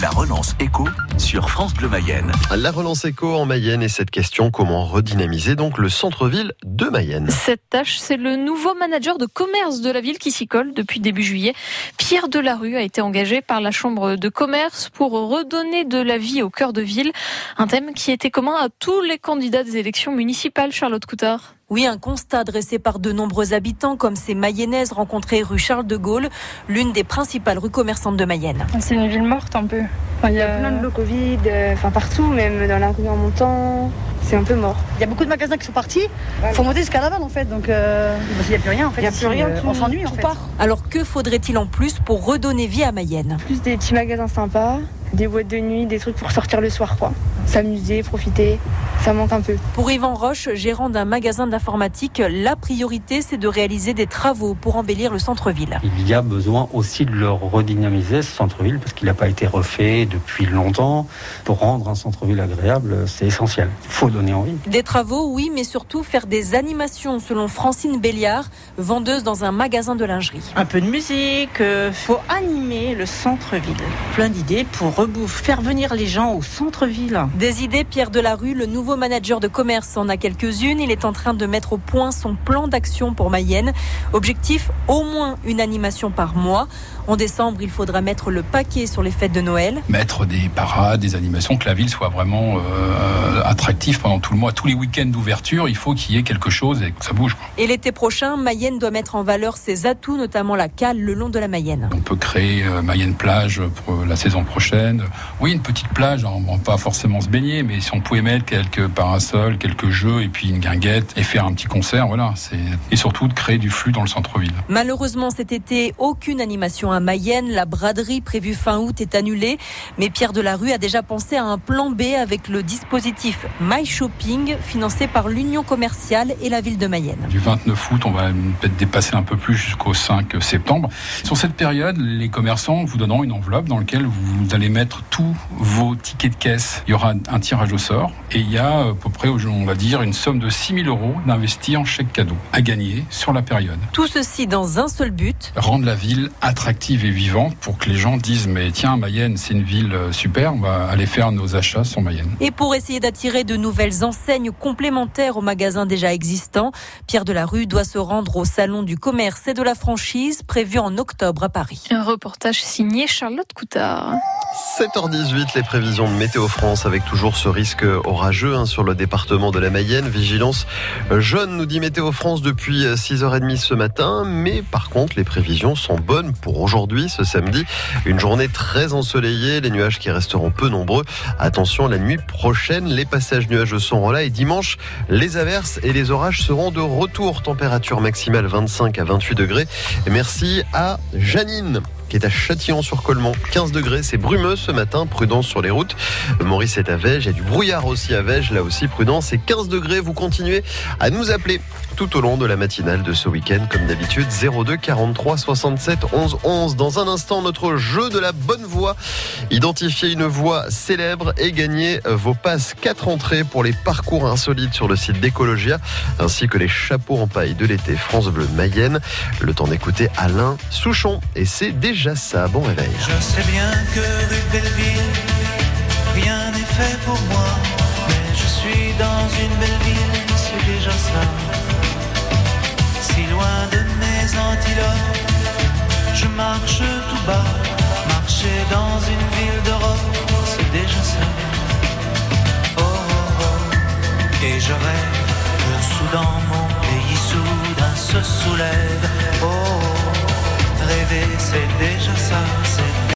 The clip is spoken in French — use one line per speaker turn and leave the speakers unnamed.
La relance éco sur France Bleu Mayenne.
La relance éco en Mayenne et cette question comment redynamiser donc le centre-ville de Mayenne?
Cette tâche, c'est le nouveau manager de commerce de la ville qui s'y colle depuis début juillet. Pierre Delarue a été engagé par la chambre de commerce pour redonner de la vie au cœur de ville, un thème qui était commun à tous les candidats des élections municipales. Charlotte Coutard.
Oui, un constat dressé par de nombreux habitants, comme ces Mayennaises rencontrées rue Charles de Gaulle, l'une des principales rues commerçantes de Mayenne.
C'est une ville morte un peu.
il y a plein de lots Covid, euh, enfin partout, même dans la rue en montant. C'est un peu mort.
Il y a beaucoup de magasins qui sont partis. Il faut monter jusqu'à Laval en fait. Donc euh, il n'y a plus rien en fait.
Il n'y a plus rien.
on s'ennuie en fait.
Alors que faudrait-il en plus pour redonner vie à Mayenne?
Plus des petits magasins sympas, des boîtes de nuit, des trucs pour sortir le soir quoi. S'amuser, profiter ça manque un peu.
Pour Yvan Roche, gérant d'un magasin d'informatique, la priorité c'est de réaliser des travaux pour embellir le centre-ville.
Il y a besoin aussi de le redynamiser ce centre-ville parce qu'il n'a pas été refait depuis longtemps. Pour rendre un centre-ville agréable, c'est essentiel. Il faut donner envie.
Des travaux, oui, mais surtout faire des animations selon Francine Béliard, vendeuse dans un magasin de lingerie.
Un peu de musique, il euh, faut animer le centre-ville. Plein d'idées pour faire venir les gens au centre-ville.
Des idées, Pierre Delarue, le nouveau manager de commerce en a quelques-unes. Il est en train de mettre au point son plan d'action pour Mayenne. Objectif, au moins une animation par mois. En décembre, il faudra mettre le paquet sur les fêtes de Noël.
Mettre des parades, des animations, que la ville soit vraiment euh, attractive pendant tout le mois. Tous les week-ends d'ouverture, il faut qu'il y ait quelque chose et que ça bouge.
Et l'été prochain, Mayenne doit mettre en valeur ses atouts, notamment la cale le long de la Mayenne.
On peut créer euh, Mayenne plage pour la saison prochaine. Oui, une petite plage, on va pas forcément se baigner, mais si on pouvait mettre quelques parasols, quelques jeux et puis une guinguette et faire un petit concert, voilà. Et surtout de créer du flux dans le centre-ville.
Malheureusement, cet été, aucune animation à Mayenne. La braderie prévue fin août est annulée. Mais Pierre Delarue a déjà pensé à un plan B avec le dispositif My Shopping, financé par l'Union commerciale et la ville de Mayenne.
Du 29 août, on va peut-être dépasser un peu plus jusqu'au 5 septembre. Sur cette période, les commerçants vous donneront une enveloppe dans laquelle vous allez mettre tous vos tickets de caisse. Il y aura un tirage au sort et il y a à peu près, on va dire, une somme de 6 000 euros d'investis en chèque cadeau à gagner sur la période.
Tout ceci dans un seul but
rendre la ville attractive et vivante pour que les gens disent mais tiens, Mayenne, c'est une ville euh, super, on va aller faire nos achats sur Mayenne.
Et pour essayer d'attirer de nouvelles enseignes complémentaires aux magasins déjà existants, Pierre Delarue doit se rendre au salon du commerce et de la franchise prévu en octobre à Paris.
Un reportage signé Charlotte Coutard.
7h18, les prévisions de Météo France avec toujours ce risque orageux hein, sur le département de la Mayenne. Vigilance jaune, nous dit Météo France depuis 6h30 ce matin. Mais par contre, les prévisions sont bonnes pour aujourd'hui, ce samedi. Une journée très ensoleillée, les nuages qui resteront peu nombreux. Attention, la nuit prochaine, les passages nuageux seront là et dimanche, les averses et les orages seront de retour. Température maximale 25 à 28 degrés. Merci à Janine qui est à Châtillon-sur-Colmont. 15 degrés, c'est brumeux ce matin, prudence sur les routes. Maurice est à Vège, il y a du brouillard aussi à Vège, là aussi prudence, c'est 15 degrés. Vous continuez à nous appeler tout au long de la matinale de ce week-end, comme d'habitude, 02 43 67 11 11. Dans un instant, notre jeu de la bonne voix. Identifier une voix célèbre et gagner vos passes 4 entrées pour les parcours insolites sur le site d'Ecologia, ainsi que les chapeaux en paille de l'été France Bleu Mayenne. Le temps d'écouter Alain Souchon. Et c'est déjà
Je sais bien que rue Belleville, rien n'est fait pour moi. Mais je suis dans une belle ville, c'est déjà ça loin de mes antilopes. Je marche tout bas, marcher dans une ville d'Europe, c'est déjà ça. Oh, oh, oh. Et je rêve que soudain mon pays soudain se soulève